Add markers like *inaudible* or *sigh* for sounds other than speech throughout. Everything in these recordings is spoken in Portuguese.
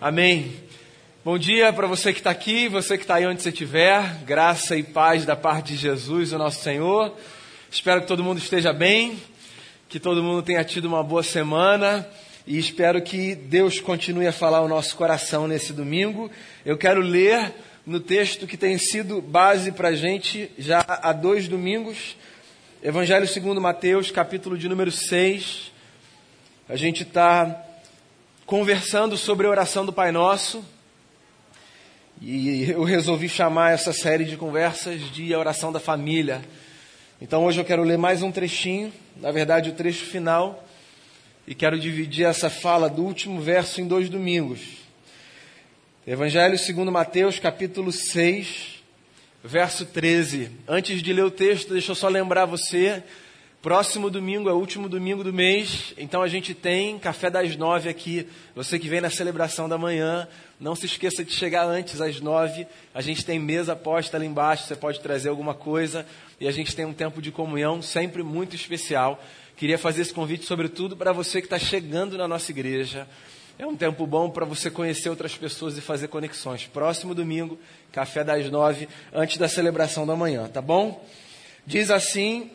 Amém. Bom dia para você que está aqui, você que está aí onde você estiver. Graça e paz da parte de Jesus, o nosso Senhor. Espero que todo mundo esteja bem, que todo mundo tenha tido uma boa semana e espero que Deus continue a falar o nosso coração nesse domingo. Eu quero ler no texto que tem sido base para a gente já há dois domingos, Evangelho segundo Mateus, capítulo de número 6. A gente está conversando sobre a oração do Pai Nosso. E eu resolvi chamar essa série de conversas de a oração da família. Então hoje eu quero ler mais um trechinho, na verdade o trecho final, e quero dividir essa fala do último verso em dois domingos. Evangelho segundo Mateus, capítulo 6, verso 13. Antes de ler o texto, deixa eu só lembrar você Próximo domingo é o último domingo do mês, então a gente tem café das nove aqui. Você que vem na celebração da manhã, não se esqueça de chegar antes às nove. A gente tem mesa posta ali embaixo, você pode trazer alguma coisa e a gente tem um tempo de comunhão sempre muito especial. Queria fazer esse convite, sobretudo, para você que está chegando na nossa igreja. É um tempo bom para você conhecer outras pessoas e fazer conexões. Próximo domingo, café das nove, antes da celebração da manhã, tá bom? Diz assim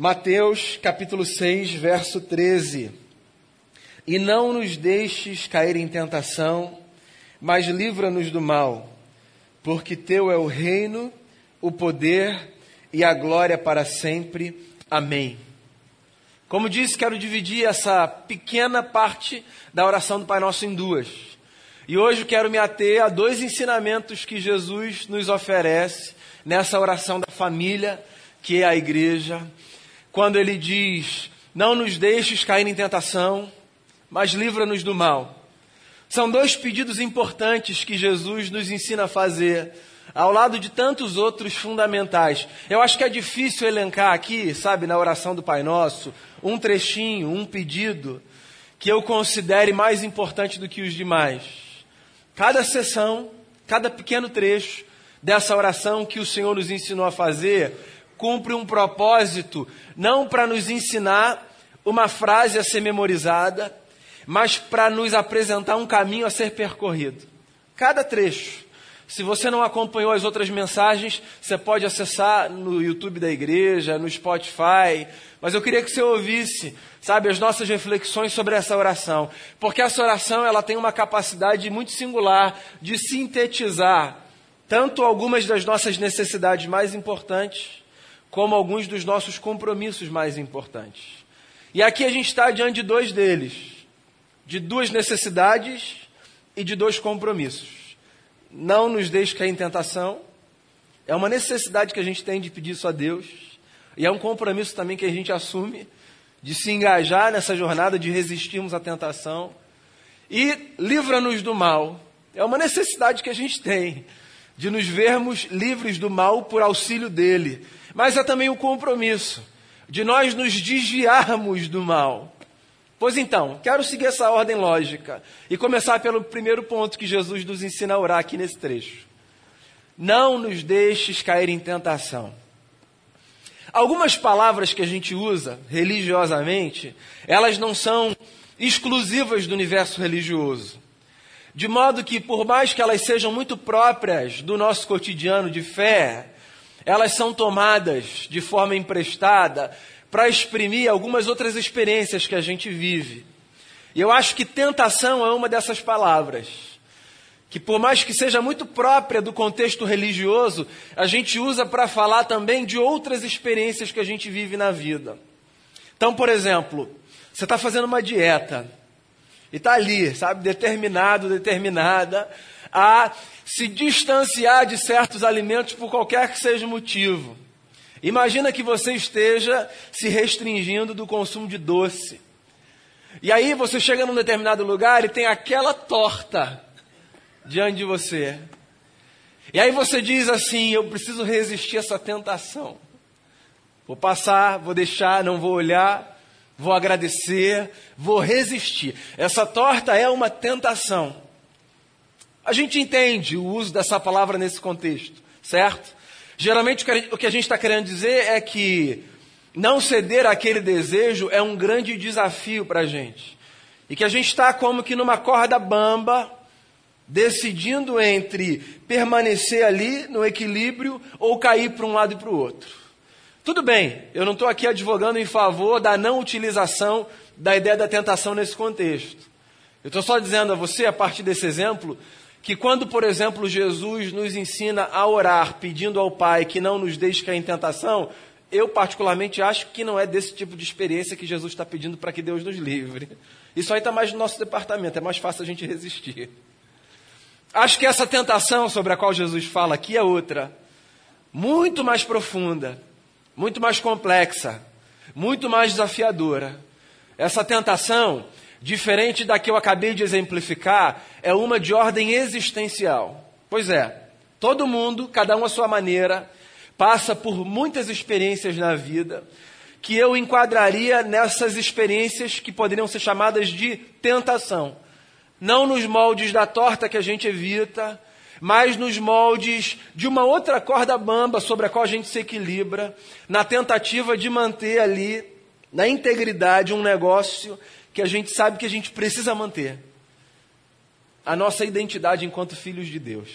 Mateus capítulo 6, verso 13. E não nos deixes cair em tentação, mas livra-nos do mal, porque teu é o reino, o poder e a glória para sempre. Amém. Como disse, quero dividir essa pequena parte da oração do Pai Nosso em duas. E hoje quero me ater a dois ensinamentos que Jesus nos oferece nessa oração da família, que é a igreja, quando ele diz: Não nos deixes cair em tentação, mas livra-nos do mal. São dois pedidos importantes que Jesus nos ensina a fazer, ao lado de tantos outros fundamentais. Eu acho que é difícil elencar aqui, sabe, na oração do Pai Nosso, um trechinho, um pedido que eu considere mais importante do que os demais. Cada sessão, cada pequeno trecho dessa oração que o Senhor nos ensinou a fazer, cumpre um propósito, não para nos ensinar uma frase a ser memorizada, mas para nos apresentar um caminho a ser percorrido. Cada trecho. Se você não acompanhou as outras mensagens, você pode acessar no YouTube da igreja, no Spotify. Mas eu queria que você ouvisse, sabe, as nossas reflexões sobre essa oração. Porque essa oração, ela tem uma capacidade muito singular de sintetizar tanto algumas das nossas necessidades mais importantes, como alguns dos nossos compromissos mais importantes. E aqui a gente está diante de dois deles, de duas necessidades e de dois compromissos. Não nos deixe cair em tentação, é uma necessidade que a gente tem de pedir isso a Deus, e é um compromisso também que a gente assume de se engajar nessa jornada de resistirmos à tentação. E livra-nos do mal, é uma necessidade que a gente tem de nos vermos livres do mal por auxílio dele mas é também o compromisso de nós nos desviarmos do mal. Pois então, quero seguir essa ordem lógica e começar pelo primeiro ponto que Jesus nos ensina a orar aqui nesse trecho. Não nos deixes cair em tentação. Algumas palavras que a gente usa religiosamente, elas não são exclusivas do universo religioso. De modo que, por mais que elas sejam muito próprias do nosso cotidiano de fé, elas são tomadas de forma emprestada para exprimir algumas outras experiências que a gente vive. E eu acho que tentação é uma dessas palavras, que por mais que seja muito própria do contexto religioso, a gente usa para falar também de outras experiências que a gente vive na vida. Então, por exemplo, você está fazendo uma dieta e está ali, sabe, determinado, determinada a se distanciar de certos alimentos por qualquer que seja o motivo. Imagina que você esteja se restringindo do consumo de doce. E aí você chega num determinado lugar e tem aquela torta diante de você. E aí você diz assim: Eu preciso resistir a essa tentação. Vou passar, vou deixar, não vou olhar, vou agradecer, vou resistir. Essa torta é uma tentação. A gente entende o uso dessa palavra nesse contexto, certo? Geralmente o que a gente está querendo dizer é que não ceder àquele desejo é um grande desafio para a gente. E que a gente está como que numa corda bamba, decidindo entre permanecer ali no equilíbrio ou cair para um lado e para o outro. Tudo bem, eu não estou aqui advogando em favor da não utilização da ideia da tentação nesse contexto. Eu estou só dizendo a você, a partir desse exemplo, que quando, por exemplo, Jesus nos ensina a orar pedindo ao Pai que não nos deixe cair em tentação, eu particularmente acho que não é desse tipo de experiência que Jesus está pedindo para que Deus nos livre. Isso aí está mais no nosso departamento, é mais fácil a gente resistir. Acho que essa tentação sobre a qual Jesus fala aqui é outra, muito mais profunda, muito mais complexa, muito mais desafiadora. Essa tentação, diferente da que eu acabei de exemplificar, é uma de ordem existencial. Pois é, todo mundo, cada um à sua maneira, passa por muitas experiências na vida que eu enquadraria nessas experiências que poderiam ser chamadas de tentação não nos moldes da torta que a gente evita, mas nos moldes de uma outra corda bamba sobre a qual a gente se equilibra, na tentativa de manter ali, na integridade, um negócio que a gente sabe que a gente precisa manter. A nossa identidade enquanto filhos de Deus.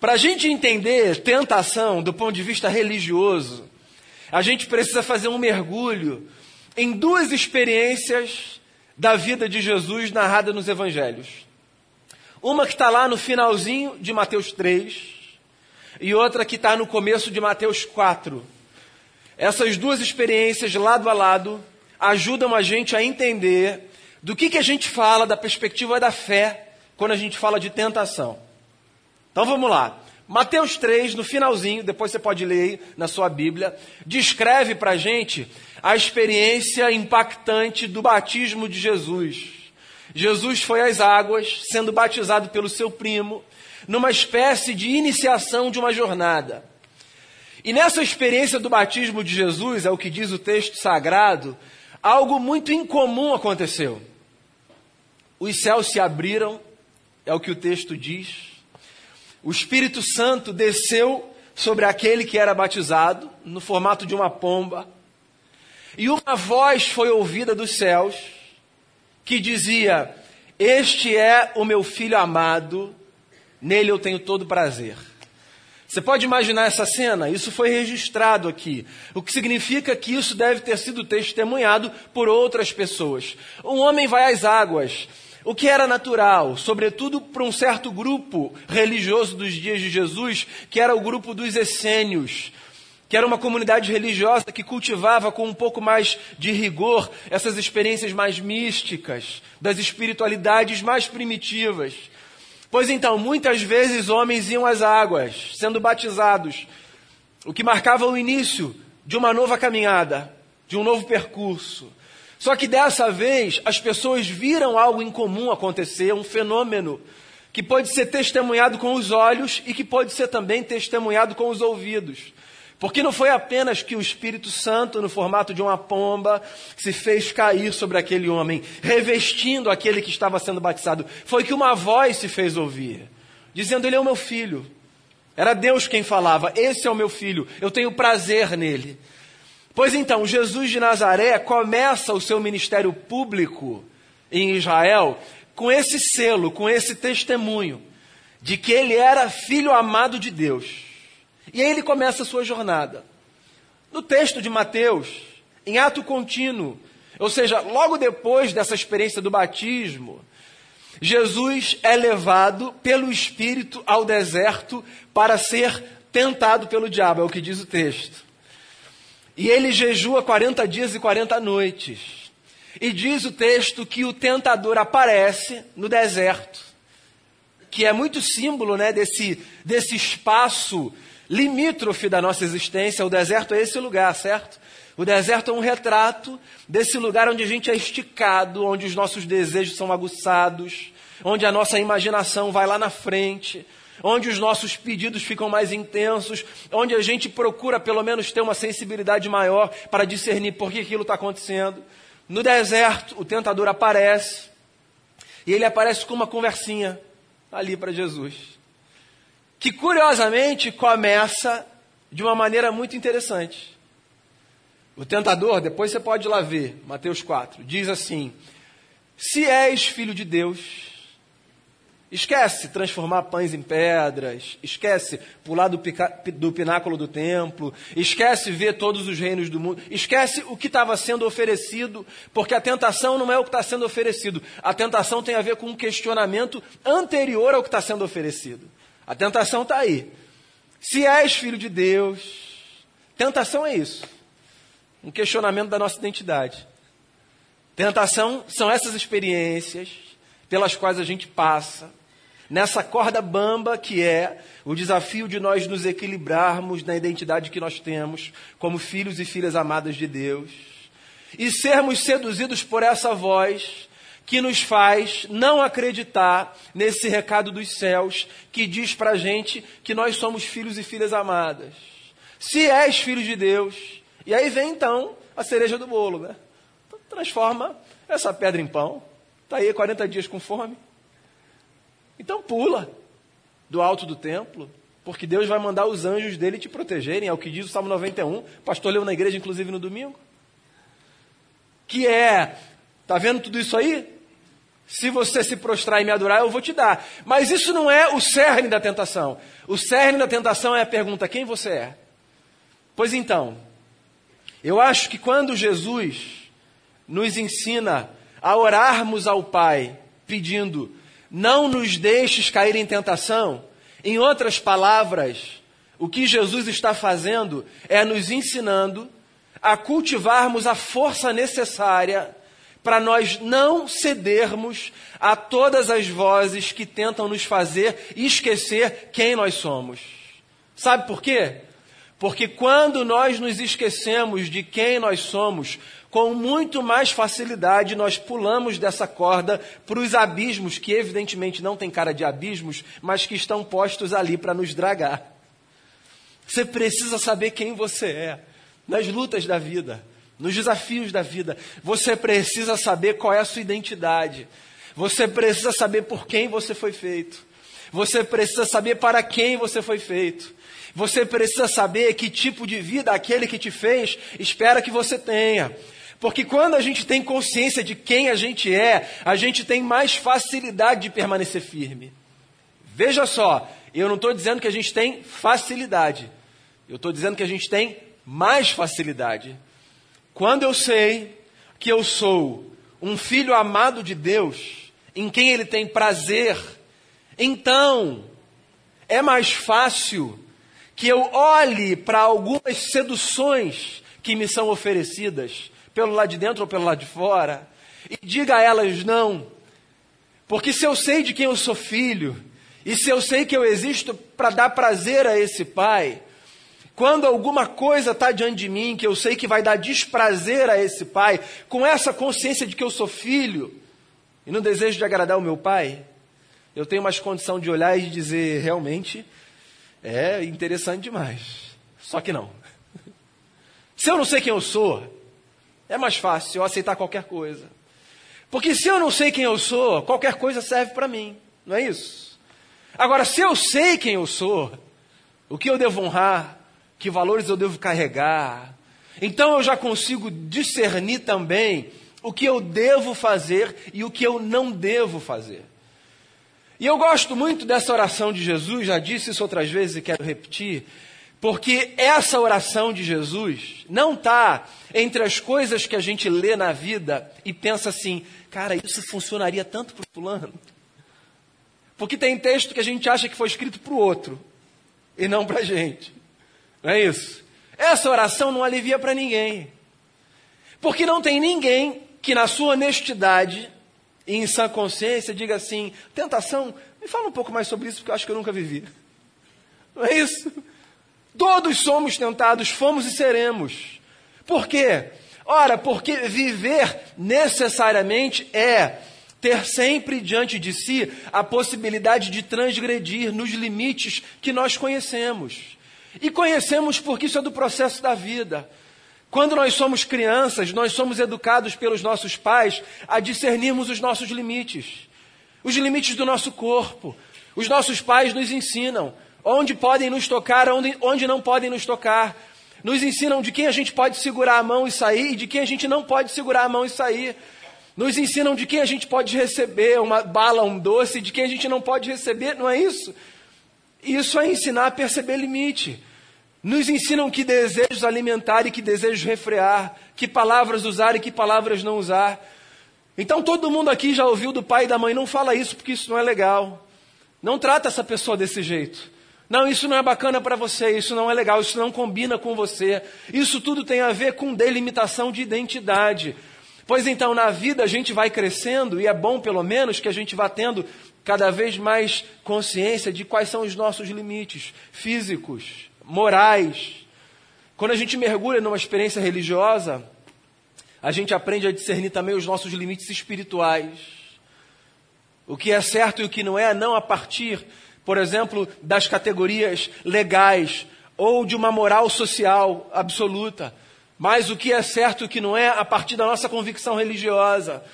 Para a gente entender tentação do ponto de vista religioso, a gente precisa fazer um mergulho em duas experiências da vida de Jesus narrada nos evangelhos. Uma que está lá no finalzinho de Mateus 3 e outra que está no começo de Mateus 4. Essas duas experiências, lado a lado, ajudam a gente a entender do que, que a gente fala da perspectiva da fé quando a gente fala de tentação. Então vamos lá. Mateus 3, no finalzinho, depois você pode ler aí na sua Bíblia, descreve para a gente a experiência impactante do batismo de Jesus. Jesus foi às águas, sendo batizado pelo seu primo, numa espécie de iniciação de uma jornada. E nessa experiência do batismo de Jesus, é o que diz o texto sagrado, algo muito incomum aconteceu. Os céus se abriram, é o que o texto diz. O Espírito Santo desceu sobre aquele que era batizado, no formato de uma pomba. E uma voz foi ouvida dos céus que dizia: Este é o meu filho amado, nele eu tenho todo prazer. Você pode imaginar essa cena? Isso foi registrado aqui, o que significa que isso deve ter sido testemunhado por outras pessoas. Um homem vai às águas, o que era natural, sobretudo para um certo grupo religioso dos dias de Jesus, que era o grupo dos essênios, que era uma comunidade religiosa que cultivava com um pouco mais de rigor essas experiências mais místicas, das espiritualidades mais primitivas. Pois então, muitas vezes homens iam às águas, sendo batizados, o que marcava o início de uma nova caminhada, de um novo percurso. Só que dessa vez as pessoas viram algo incomum acontecer, um fenômeno que pode ser testemunhado com os olhos e que pode ser também testemunhado com os ouvidos. Porque não foi apenas que o Espírito Santo, no formato de uma pomba, se fez cair sobre aquele homem, revestindo aquele que estava sendo batizado. Foi que uma voz se fez ouvir, dizendo: Ele é o meu filho. Era Deus quem falava: Esse é o meu filho, eu tenho prazer nele. Pois então, Jesus de Nazaré começa o seu ministério público em Israel com esse selo, com esse testemunho de que ele era filho amado de Deus. E aí ele começa a sua jornada. No texto de Mateus, em ato contínuo, ou seja, logo depois dessa experiência do batismo, Jesus é levado pelo Espírito ao deserto para ser tentado pelo diabo, é o que diz o texto. E ele jejua 40 dias e 40 noites. E diz o texto que o tentador aparece no deserto, que é muito símbolo né, desse, desse espaço limítrofe da nossa existência, o deserto é esse lugar, certo? O deserto é um retrato desse lugar onde a gente é esticado, onde os nossos desejos são aguçados, onde a nossa imaginação vai lá na frente, onde os nossos pedidos ficam mais intensos, onde a gente procura pelo menos ter uma sensibilidade maior para discernir por que aquilo está acontecendo. No deserto, o tentador aparece, e ele aparece com uma conversinha ali para Jesus que curiosamente começa de uma maneira muito interessante. O tentador, depois você pode ir lá ver, Mateus 4, diz assim: Se és filho de Deus, Esquece transformar pães em pedras, esquece pular do, pica, do, pináculo do templo, esquece ver todos os reinos do mundo, esquece o que estava sendo oferecido, porque a tentação não é o que está sendo oferecido. A tentação tem a ver com um questionamento anterior ao que está sendo oferecido. A tentação está aí. Se és filho de Deus, tentação é isso. Um questionamento da nossa identidade. Tentação são essas experiências pelas quais a gente passa nessa corda bamba que é o desafio de nós nos equilibrarmos na identidade que nós temos como filhos e filhas amadas de Deus e sermos seduzidos por essa voz que nos faz não acreditar nesse recado dos céus que diz para a gente que nós somos filhos e filhas amadas. Se és filho de Deus, e aí vem então a cereja do bolo, né? Transforma essa pedra em pão. Está aí 40 dias com fome. Então pula do alto do templo, porque Deus vai mandar os anjos dele te protegerem, é o que diz o Salmo 91. O pastor leu na igreja, inclusive no domingo. Que é, tá vendo tudo isso aí? Se você se prostrar e me adorar, eu vou te dar. Mas isso não é o cerne da tentação. O cerne da tentação é a pergunta: quem você é? Pois então, eu acho que quando Jesus nos ensina a orarmos ao Pai, pedindo não nos deixes cair em tentação. Em outras palavras, o que Jesus está fazendo é nos ensinando a cultivarmos a força necessária para nós não cedermos a todas as vozes que tentam nos fazer esquecer quem nós somos. Sabe por quê? Porque quando nós nos esquecemos de quem nós somos, com muito mais facilidade nós pulamos dessa corda para os abismos, que evidentemente não tem cara de abismos, mas que estão postos ali para nos dragar. Você precisa saber quem você é nas lutas da vida, nos desafios da vida. Você precisa saber qual é a sua identidade. Você precisa saber por quem você foi feito. Você precisa saber para quem você foi feito. Você precisa saber que tipo de vida aquele que te fez espera que você tenha. Porque quando a gente tem consciência de quem a gente é, a gente tem mais facilidade de permanecer firme. Veja só, eu não estou dizendo que a gente tem facilidade, eu estou dizendo que a gente tem mais facilidade. Quando eu sei que eu sou um filho amado de Deus, em quem Ele tem prazer, então é mais fácil que eu olhe para algumas seduções que me são oferecidas pelo lado de dentro ou pelo lado de fora, e diga a elas não. Porque se eu sei de quem eu sou filho, e se eu sei que eu existo para dar prazer a esse pai, quando alguma coisa está diante de mim que eu sei que vai dar desprazer a esse pai, com essa consciência de que eu sou filho, e no desejo de agradar o meu pai, eu tenho mais condição de olhar e dizer, realmente, é interessante demais. Só que não. *laughs* Se eu não sei quem eu sou, é mais fácil eu aceitar qualquer coisa. Porque se eu não sei quem eu sou, qualquer coisa serve para mim, não é isso? Agora, se eu sei quem eu sou, o que eu devo honrar, que valores eu devo carregar, então eu já consigo discernir também o que eu devo fazer e o que eu não devo fazer. E eu gosto muito dessa oração de Jesus, já disse isso outras vezes e quero repetir, porque essa oração de Jesus não está entre as coisas que a gente lê na vida e pensa assim, cara, isso funcionaria tanto para o fulano. Porque tem texto que a gente acha que foi escrito para o outro e não para a gente. Não é isso? Essa oração não alivia para ninguém. Porque não tem ninguém que, na sua honestidade e em sã consciência, diga assim: tentação, me fala um pouco mais sobre isso, porque eu acho que eu nunca vivi. Não é isso? Todos somos tentados, fomos e seremos. Por quê? Ora, porque viver necessariamente é ter sempre diante de si a possibilidade de transgredir nos limites que nós conhecemos. E conhecemos porque isso é do processo da vida. Quando nós somos crianças, nós somos educados pelos nossos pais a discernirmos os nossos limites, os limites do nosso corpo. Os nossos pais nos ensinam onde podem nos tocar, onde, onde não podem nos tocar. Nos ensinam de quem a gente pode segurar a mão e sair e de quem a gente não pode segurar a mão e sair. Nos ensinam de quem a gente pode receber uma bala, um doce, de quem a gente não pode receber, não é isso? Isso é ensinar a perceber limite. Nos ensinam que desejos alimentar e que desejos refrear, que palavras usar e que palavras não usar. Então todo mundo aqui já ouviu do pai e da mãe, não fala isso porque isso não é legal. Não trata essa pessoa desse jeito. Não, isso não é bacana para você, isso não é legal, isso não combina com você. Isso tudo tem a ver com delimitação de identidade. Pois então, na vida a gente vai crescendo e é bom, pelo menos, que a gente vá tendo cada vez mais consciência de quais são os nossos limites físicos, morais. Quando a gente mergulha numa experiência religiosa, a gente aprende a discernir também os nossos limites espirituais. O que é certo e o que não é, não a partir, por exemplo, das categorias legais ou de uma moral social absoluta, mas o que é certo e o que não é a partir da nossa convicção religiosa.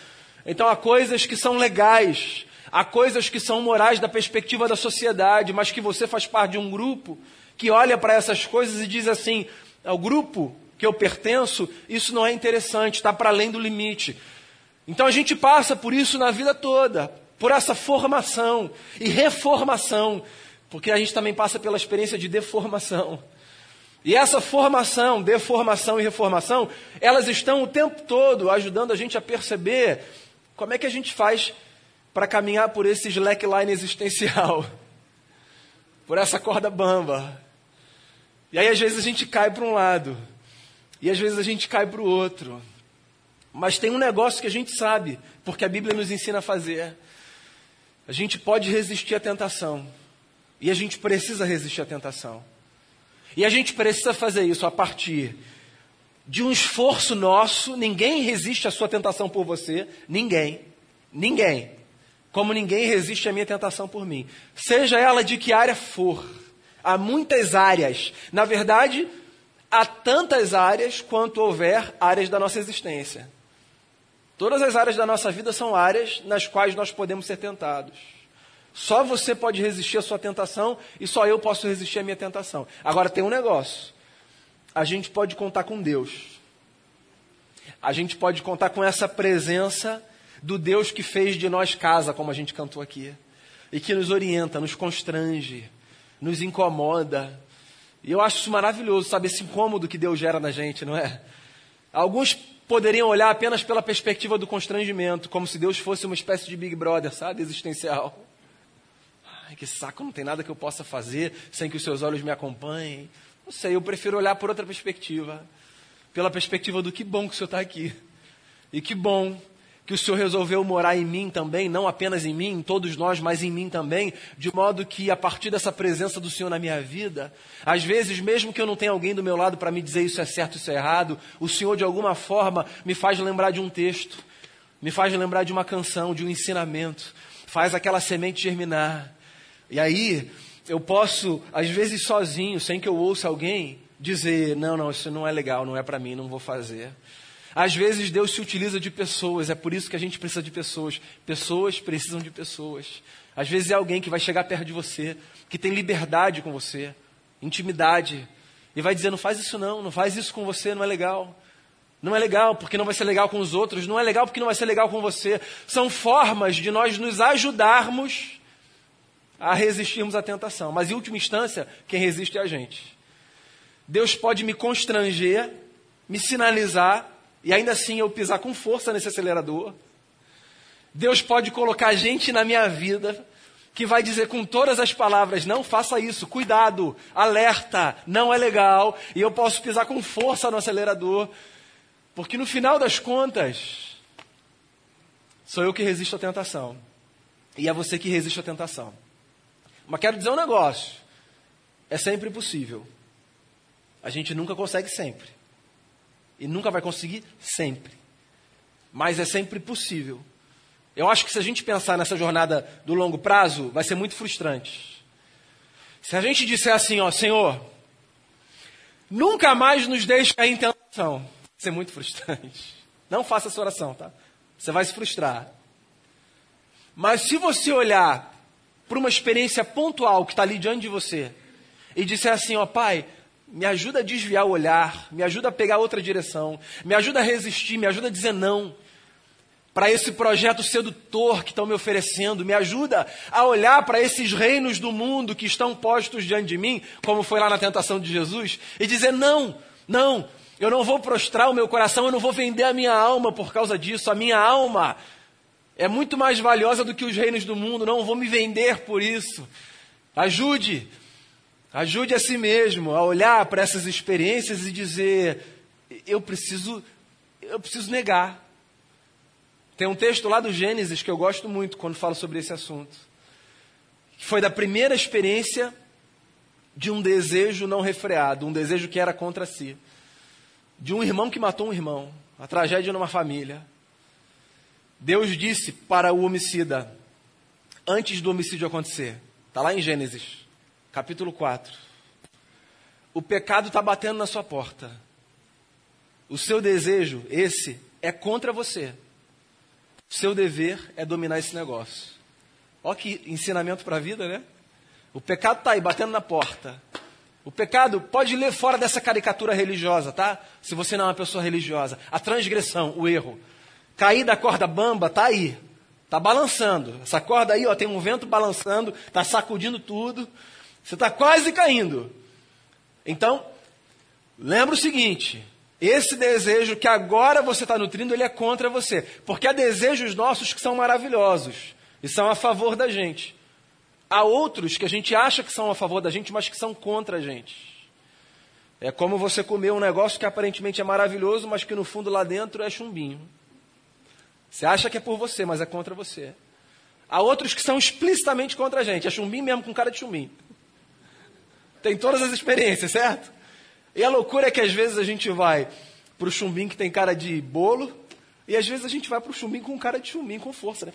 Então há coisas que são legais, há coisas que são morais da perspectiva da sociedade, mas que você faz parte de um grupo que olha para essas coisas e diz assim: o grupo que eu pertenço, isso não é interessante, está para além do limite. Então a gente passa por isso na vida toda, por essa formação e reformação, porque a gente também passa pela experiência de deformação. E essa formação, deformação e reformação, elas estão o tempo todo ajudando a gente a perceber como é que a gente faz para caminhar por esse slackline existencial, *laughs* por essa corda bamba. E aí às vezes a gente cai para um lado, e às vezes a gente cai para o outro. Mas tem um negócio que a gente sabe, porque a Bíblia nos ensina a fazer. A gente pode resistir à tentação, e a gente precisa resistir à tentação. E a gente precisa fazer isso a partir de um esforço nosso. Ninguém resiste à sua tentação por você. Ninguém. Ninguém. Como ninguém resiste à minha tentação por mim. Seja ela de que área for. Há muitas áreas. Na verdade, há tantas áreas quanto houver áreas da nossa existência. Todas as áreas da nossa vida são áreas nas quais nós podemos ser tentados. Só você pode resistir à sua tentação e só eu posso resistir à minha tentação. Agora tem um negócio. A gente pode contar com Deus. A gente pode contar com essa presença do Deus que fez de nós casa, como a gente cantou aqui. E que nos orienta, nos constrange, nos incomoda. E eu acho isso maravilhoso, sabe, esse incômodo que Deus gera na gente, não é? Alguns poderiam olhar apenas pela perspectiva do constrangimento, como se Deus fosse uma espécie de Big Brother, sabe, existencial. Ai, que saco, não tem nada que eu possa fazer sem que os seus olhos me acompanhem. Não sei, eu prefiro olhar por outra perspectiva. Pela perspectiva do que bom que o Senhor está aqui. E que bom que o Senhor resolveu morar em mim também, não apenas em mim, em todos nós, mas em mim também, de modo que a partir dessa presença do Senhor na minha vida, às vezes, mesmo que eu não tenha alguém do meu lado para me dizer isso é certo, isso é errado, o Senhor de alguma forma me faz lembrar de um texto, me faz lembrar de uma canção, de um ensinamento, faz aquela semente germinar. E aí, eu posso, às vezes sozinho, sem que eu ouça alguém, dizer: não, não, isso não é legal, não é para mim, não vou fazer. Às vezes Deus se utiliza de pessoas, é por isso que a gente precisa de pessoas. Pessoas precisam de pessoas. Às vezes é alguém que vai chegar perto de você, que tem liberdade com você, intimidade, e vai dizer: não faz isso não, não faz isso com você, não é legal. Não é legal porque não vai ser legal com os outros, não é legal porque não vai ser legal com você. São formas de nós nos ajudarmos a resistirmos à tentação. Mas, em última instância, quem resiste é a gente. Deus pode me constranger, me sinalizar, e ainda assim eu pisar com força nesse acelerador. Deus pode colocar gente na minha vida que vai dizer com todas as palavras: não faça isso, cuidado, alerta, não é legal. E eu posso pisar com força no acelerador, porque no final das contas, sou eu que resisto à tentação. E é você que resiste à tentação. Mas quero dizer um negócio: é sempre possível. A gente nunca consegue sempre. E nunca vai conseguir sempre. Mas é sempre possível. Eu acho que se a gente pensar nessa jornada do longo prazo, vai ser muito frustrante. Se a gente disser assim, ó, Senhor, nunca mais nos deixe cair em tentação, vai ser muito frustrante. Não faça essa oração, tá? Você vai se frustrar. Mas se você olhar para uma experiência pontual que está ali diante de você e disser assim: Ó Pai, me ajuda a desviar o olhar, me ajuda a pegar outra direção, me ajuda a resistir, me ajuda a dizer não. para esse projeto sedutor que estão me oferecendo, me ajuda a olhar para esses reinos do mundo que estão postos diante de mim, como foi lá na tentação de Jesus, e dizer: não, não, eu não vou prostrar o meu coração, eu não vou vender a minha alma por causa disso, a minha alma é muito mais valiosa do que os reinos do mundo, não vou me vender por isso. Ajude, ajude a si mesmo a olhar para essas experiências e dizer: eu preciso, eu preciso negar. Tem um texto lá do Gênesis que eu gosto muito quando falo sobre esse assunto. Que foi da primeira experiência de um desejo não refreado, um desejo que era contra si. De um irmão que matou um irmão, a tragédia numa família. Deus disse para o homicida, antes do homicídio acontecer, está lá em Gênesis, capítulo 4. O pecado está batendo na sua porta. O seu desejo, esse, é contra você. Seu dever é dominar esse negócio. Olha que ensinamento para a vida, né? O pecado está aí, batendo na porta. O pecado pode ler fora dessa caricatura religiosa, tá? Se você não é uma pessoa religiosa. A transgressão, o erro. Cair da corda bamba, tá aí. Tá balançando. Essa corda aí, ó, tem um vento balançando, tá sacudindo tudo. Você está quase caindo. Então, lembra o seguinte: esse desejo que agora você está nutrindo, ele é contra você. Porque há desejos nossos que são maravilhosos e são a favor da gente. Há outros que a gente acha que são a favor da gente, mas que são contra a gente. É como você comer um negócio que aparentemente é maravilhoso, mas que no fundo lá dentro é chumbinho. Você acha que é por você, mas é contra você. Há outros que são explicitamente contra a gente. É chumbinho mesmo com cara de chumbinho. Tem todas as experiências, certo? E a loucura é que às vezes a gente vai para o chumbim que tem cara de bolo, e às vezes a gente vai para o chumbim com cara de chumbim, com força, né?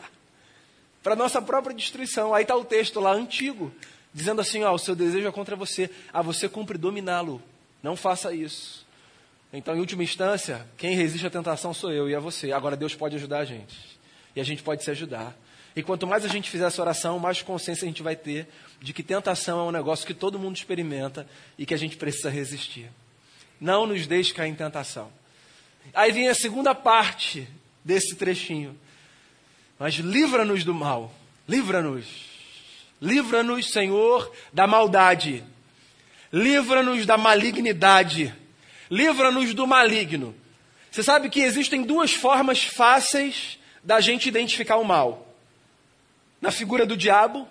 Para nossa própria destruição. Aí está o texto lá antigo, dizendo assim: ó, o seu desejo é contra você, a você cumpre dominá-lo. Não faça isso. Então, em última instância, quem resiste à tentação sou eu e é você. Agora Deus pode ajudar a gente. E a gente pode se ajudar. E quanto mais a gente fizer essa oração, mais consciência a gente vai ter de que tentação é um negócio que todo mundo experimenta e que a gente precisa resistir. Não nos deixe cair em tentação. Aí vem a segunda parte desse trechinho. Mas livra-nos do mal. Livra-nos. Livra-nos, Senhor, da maldade. Livra-nos da malignidade. Livra-nos do maligno. Você sabe que existem duas formas fáceis da gente identificar o mal na figura do diabo,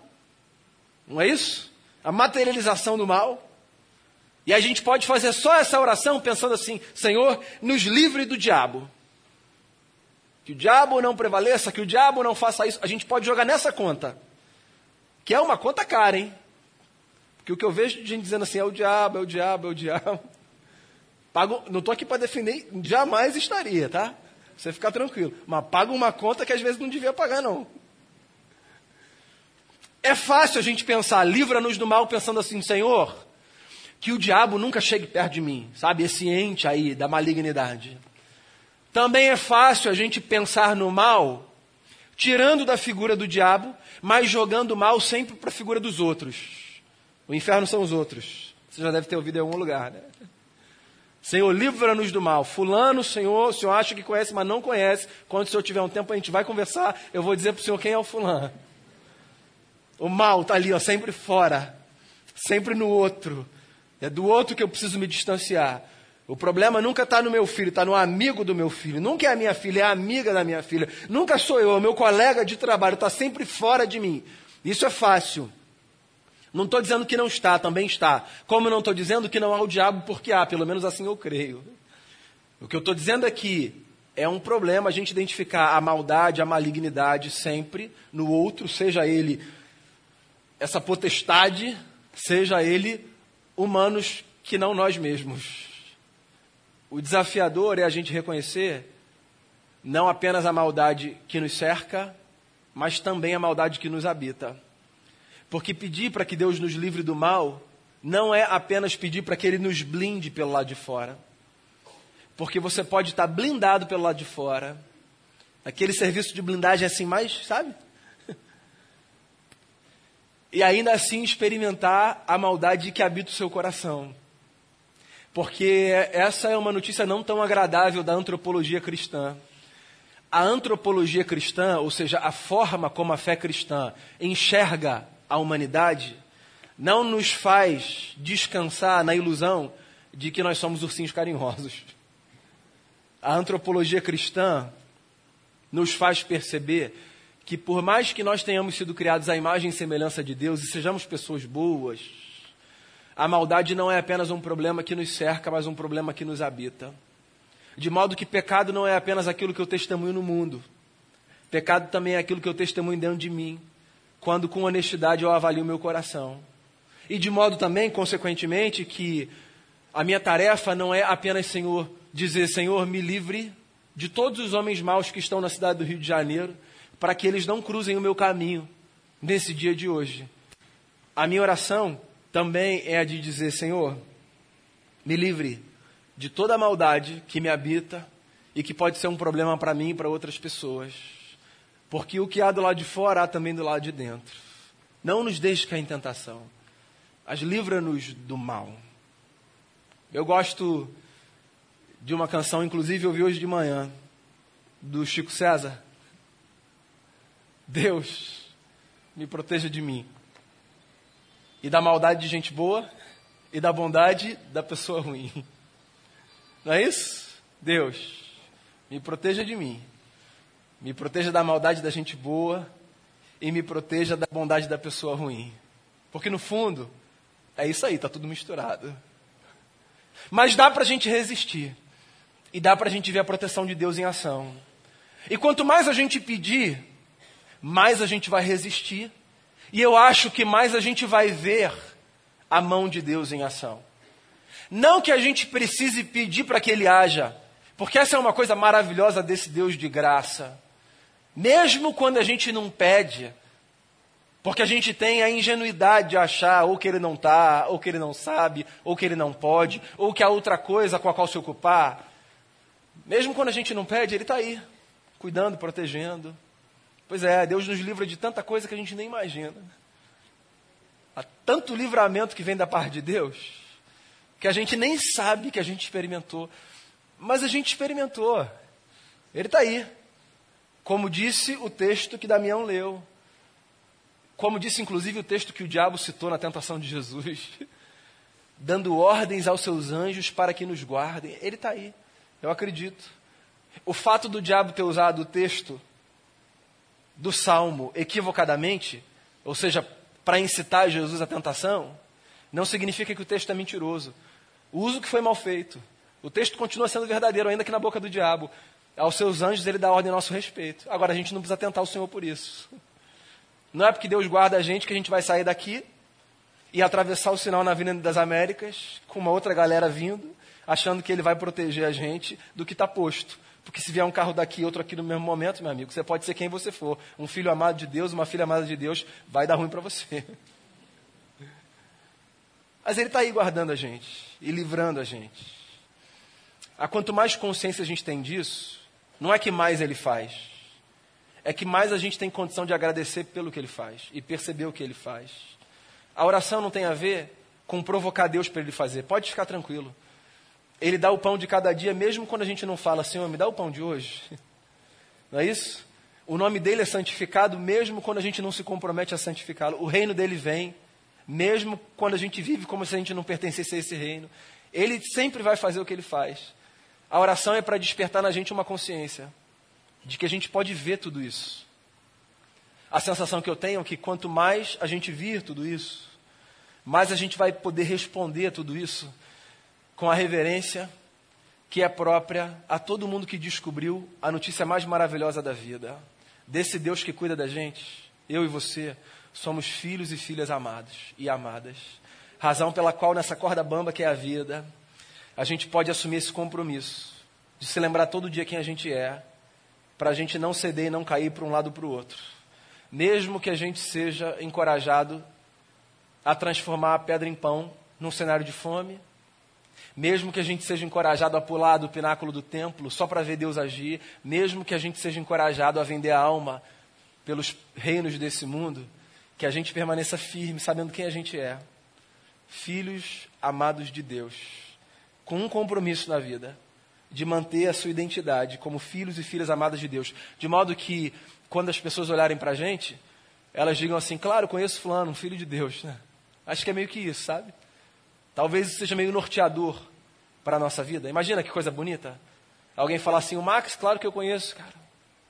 não é isso? A materialização do mal. E a gente pode fazer só essa oração pensando assim: Senhor, nos livre do diabo. Que o diabo não prevaleça, que o diabo não faça isso. A gente pode jogar nessa conta. Que é uma conta cara, hein? Porque o que eu vejo de gente dizendo assim: é o diabo, é o diabo, é o diabo. Pago, não estou aqui para defender, jamais estaria, tá? Você ficar tranquilo. Mas paga uma conta que às vezes não devia pagar, não. É fácil a gente pensar, livra-nos do mal, pensando assim, Senhor, que o diabo nunca chegue perto de mim, sabe? Esse ente aí da malignidade. Também é fácil a gente pensar no mal, tirando da figura do diabo, mas jogando o mal sempre para a figura dos outros. O inferno são os outros. Você já deve ter ouvido em algum lugar, né? Senhor, livra-nos do mal. Fulano, Senhor, o Senhor acha que conhece, mas não conhece. Quando o Senhor tiver um tempo, a gente vai conversar. Eu vou dizer para o Senhor quem é o fulano. O mal está ali, ó, sempre fora, sempre no outro. É do outro que eu preciso me distanciar. O problema nunca está no meu filho, está no amigo do meu filho. Nunca é a minha filha, é a amiga da minha filha. Nunca sou eu, é o meu colega de trabalho, está sempre fora de mim. Isso é fácil. Não estou dizendo que não está, também está. Como não estou dizendo que não há o diabo, porque há, pelo menos assim eu creio. O que eu estou dizendo aqui é um problema a gente identificar a maldade, a malignidade sempre no outro, seja ele essa potestade, seja ele humanos que não nós mesmos. O desafiador é a gente reconhecer não apenas a maldade que nos cerca, mas também a maldade que nos habita. Porque pedir para que Deus nos livre do mal não é apenas pedir para que Ele nos blinde pelo lado de fora. Porque você pode estar blindado pelo lado de fora. Aquele serviço de blindagem assim mais, sabe? E ainda assim experimentar a maldade que habita o seu coração. Porque essa é uma notícia não tão agradável da antropologia cristã. a antropologia cristã, ou seja, a forma como a fé cristã enxerga a humanidade, não nos faz descansar na ilusão de que nós somos ursinhos carinhosos. A antropologia cristã nos faz perceber que, por mais que nós tenhamos sido criados à imagem e semelhança de Deus e sejamos pessoas boas, a maldade não é apenas um problema que nos cerca, mas um problema que nos habita. De modo que pecado não é apenas aquilo que eu testemunho no mundo. Pecado também é aquilo que eu testemunho dentro de mim, quando com honestidade eu avalio meu coração. E de modo também, consequentemente, que a minha tarefa não é apenas, Senhor, dizer, Senhor, me livre de todos os homens maus que estão na cidade do Rio de Janeiro, para que eles não cruzem o meu caminho nesse dia de hoje. A minha oração também é a de dizer: Senhor, me livre de toda a maldade que me habita e que pode ser um problema para mim e para outras pessoas. Porque o que há do lado de fora há também do lado de dentro. Não nos deixe cair em tentação, mas livra-nos do mal. Eu gosto de uma canção, inclusive ouvi hoje de manhã, do Chico César. Deus, me proteja de mim e da maldade de gente boa e da bondade da pessoa ruim. Não é isso? Deus, me proteja de mim. Me proteja da maldade da gente boa e me proteja da bondade da pessoa ruim. Porque no fundo, é isso aí, está tudo misturado. Mas dá para a gente resistir. E dá para a gente ver a proteção de Deus em ação. E quanto mais a gente pedir, mais a gente vai resistir e eu acho que mais a gente vai ver a mão de Deus em ação. Não que a gente precise pedir para que Ele haja, porque essa é uma coisa maravilhosa desse Deus de graça. Mesmo quando a gente não pede, porque a gente tem a ingenuidade de achar ou que ele não está, ou que ele não sabe, ou que ele não pode, ou que há outra coisa com a qual se ocupar. Mesmo quando a gente não pede, ele está aí, cuidando, protegendo. Pois é, Deus nos livra de tanta coisa que a gente nem imagina. Há tanto livramento que vem da parte de Deus, que a gente nem sabe que a gente experimentou. Mas a gente experimentou. Ele está aí. Como disse o texto que Damião leu. Como disse, inclusive, o texto que o diabo citou na tentação de Jesus. *laughs* Dando ordens aos seus anjos para que nos guardem. Ele está aí. Eu acredito. O fato do diabo ter usado o texto do salmo equivocadamente, ou seja, para incitar Jesus à tentação, não significa que o texto é mentiroso. O uso que foi mal feito. O texto continua sendo verdadeiro, ainda que na boca do diabo. Aos seus anjos ele dá ordem a nosso respeito. Agora a gente não precisa tentar o Senhor por isso. Não é porque Deus guarda a gente que a gente vai sair daqui e atravessar o sinal na Avenida das Américas com uma outra galera vindo, achando que ele vai proteger a gente do que está posto. Porque se vier um carro daqui e outro aqui no mesmo momento, meu amigo, você pode ser quem você for. Um filho amado de Deus, uma filha amada de Deus, vai dar ruim para você. *laughs* Mas Ele está aí guardando a gente e livrando a gente. A quanto mais consciência a gente tem disso, não é que mais Ele faz, é que mais a gente tem condição de agradecer pelo que Ele faz e perceber o que Ele faz. A oração não tem a ver com provocar Deus para Ele fazer, pode ficar tranquilo. Ele dá o pão de cada dia, mesmo quando a gente não fala, Senhor, me dá o pão de hoje. *laughs* Não é isso? O nome dele é santificado, mesmo quando a gente não se compromete a santificá-lo. O reino dele vem, mesmo quando a gente vive como se a gente não pertencesse a esse reino. Ele sempre vai fazer o que ele faz. A oração é para despertar na gente uma consciência de que a gente pode ver tudo isso. A sensação que eu tenho é que quanto mais a gente vir tudo isso, mais a gente vai poder responder a tudo isso com a reverência que é própria a todo mundo que descobriu a notícia mais maravilhosa da vida. Desse Deus que cuida da gente, eu e você, somos filhos e filhas amados e amadas. Razão pela qual nessa corda bamba que é a vida, a gente pode assumir esse compromisso de se lembrar todo dia quem a gente é, para a gente não ceder e não cair para um lado para o outro. Mesmo que a gente seja encorajado a transformar a pedra em pão num cenário de fome, mesmo que a gente seja encorajado a pular do pináculo do templo só para ver Deus agir, mesmo que a gente seja encorajado a vender a alma pelos reinos desse mundo, que a gente permaneça firme, sabendo quem a gente é. Filhos amados de Deus, com um compromisso na vida, de manter a sua identidade como filhos e filhas amadas de Deus. De modo que, quando as pessoas olharem para a gente, elas digam assim: Claro, conheço Fulano, um filho de Deus. Né? Acho que é meio que isso, sabe? Talvez isso seja meio norteador para a nossa vida. Imagina que coisa bonita. Alguém falar assim: O Max, claro que eu conheço, cara.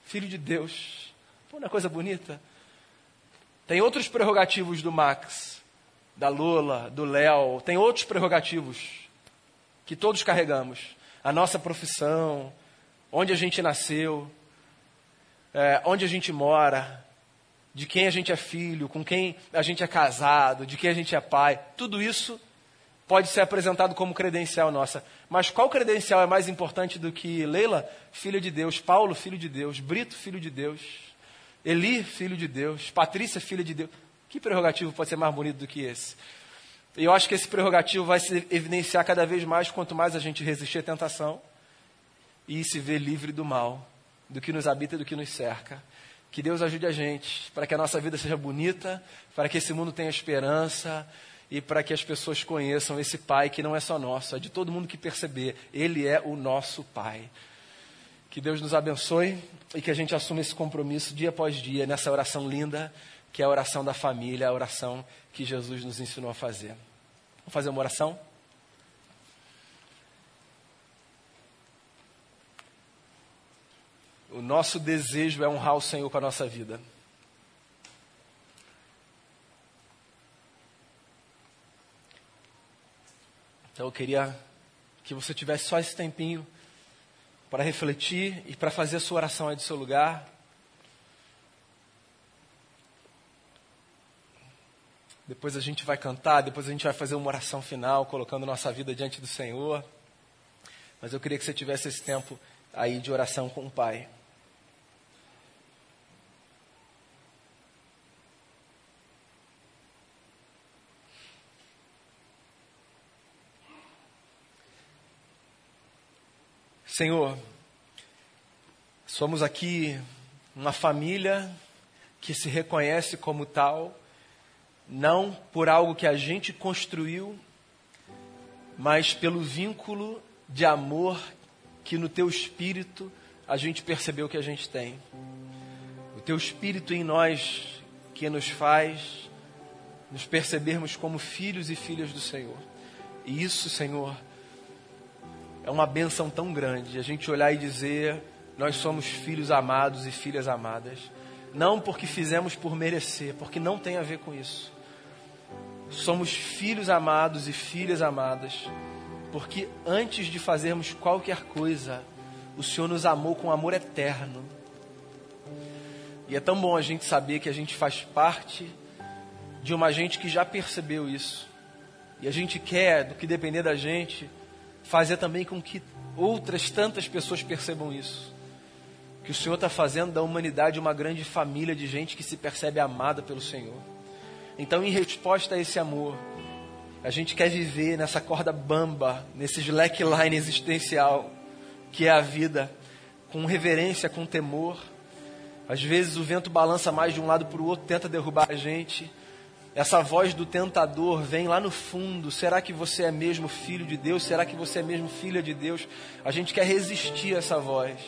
Filho de Deus. Pô, não é coisa bonita? Tem outros prerrogativos do Max, da Lula, do Léo, tem outros prerrogativos que todos carregamos. A nossa profissão, onde a gente nasceu, é, onde a gente mora, de quem a gente é filho, com quem a gente é casado, de quem a gente é pai. Tudo isso pode ser apresentado como credencial nossa. Mas qual credencial é mais importante do que Leila, filha de Deus, Paulo, filho de Deus, Brito, filho de Deus, Eli, filho de Deus, Patrícia, filha de Deus. Que prerrogativo pode ser mais bonito do que esse? E eu acho que esse prerrogativo vai se evidenciar cada vez mais quanto mais a gente resistir à tentação e se ver livre do mal, do que nos habita e do que nos cerca. Que Deus ajude a gente para que a nossa vida seja bonita, para que esse mundo tenha esperança e para que as pessoas conheçam esse Pai que não é só nosso, é de todo mundo que perceber. Ele é o nosso Pai. Que Deus nos abençoe e que a gente assuma esse compromisso dia após dia nessa oração linda, que é a oração da família, a oração que Jesus nos ensinou a fazer. Vamos fazer uma oração? O nosso desejo é honrar o Senhor com a nossa vida. Então eu queria que você tivesse só esse tempinho para refletir e para fazer a sua oração aí do seu lugar. Depois a gente vai cantar, depois a gente vai fazer uma oração final, colocando nossa vida diante do Senhor. Mas eu queria que você tivesse esse tempo aí de oração com o Pai. Senhor, somos aqui uma família que se reconhece como tal, não por algo que a gente construiu, mas pelo vínculo de amor que no teu espírito a gente percebeu que a gente tem. O teu espírito em nós que nos faz nos percebermos como filhos e filhas do Senhor. E isso, Senhor, é uma benção tão grande a gente olhar e dizer: nós somos filhos amados e filhas amadas. Não porque fizemos por merecer, porque não tem a ver com isso. Somos filhos amados e filhas amadas, porque antes de fazermos qualquer coisa, o Senhor nos amou com amor eterno. E é tão bom a gente saber que a gente faz parte de uma gente que já percebeu isso. E a gente quer, do que depender da gente, fazer também com que outras tantas pessoas percebam isso. Que o Senhor está fazendo da humanidade uma grande família de gente que se percebe amada pelo Senhor. Então, em resposta a esse amor, a gente quer viver nessa corda bamba, nesse slackline existencial, que é a vida, com reverência, com temor. Às vezes o vento balança mais de um lado para o outro, tenta derrubar a gente. Essa voz do tentador vem lá no fundo. Será que você é mesmo filho de Deus? Será que você é mesmo filha de Deus? A gente quer resistir a essa voz.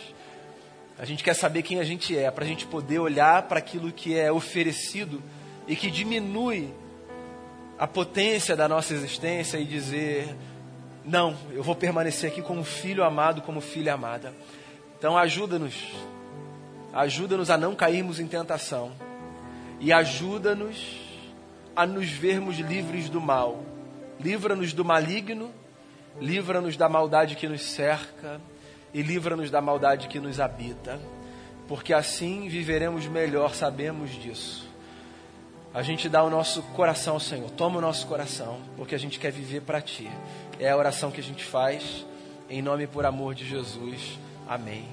A gente quer saber quem a gente é, para a gente poder olhar para aquilo que é oferecido e que diminui a potência da nossa existência e dizer: não, eu vou permanecer aqui como filho amado, como filha amada. Então ajuda-nos, ajuda-nos a não cairmos em tentação e ajuda-nos a nos vermos livres do mal. Livra-nos do maligno, livra-nos da maldade que nos cerca e livra-nos da maldade que nos habita, porque assim viveremos melhor, sabemos disso. A gente dá o nosso coração ao Senhor, toma o nosso coração, porque a gente quer viver para Ti. É a oração que a gente faz, em nome e por amor de Jesus. Amém.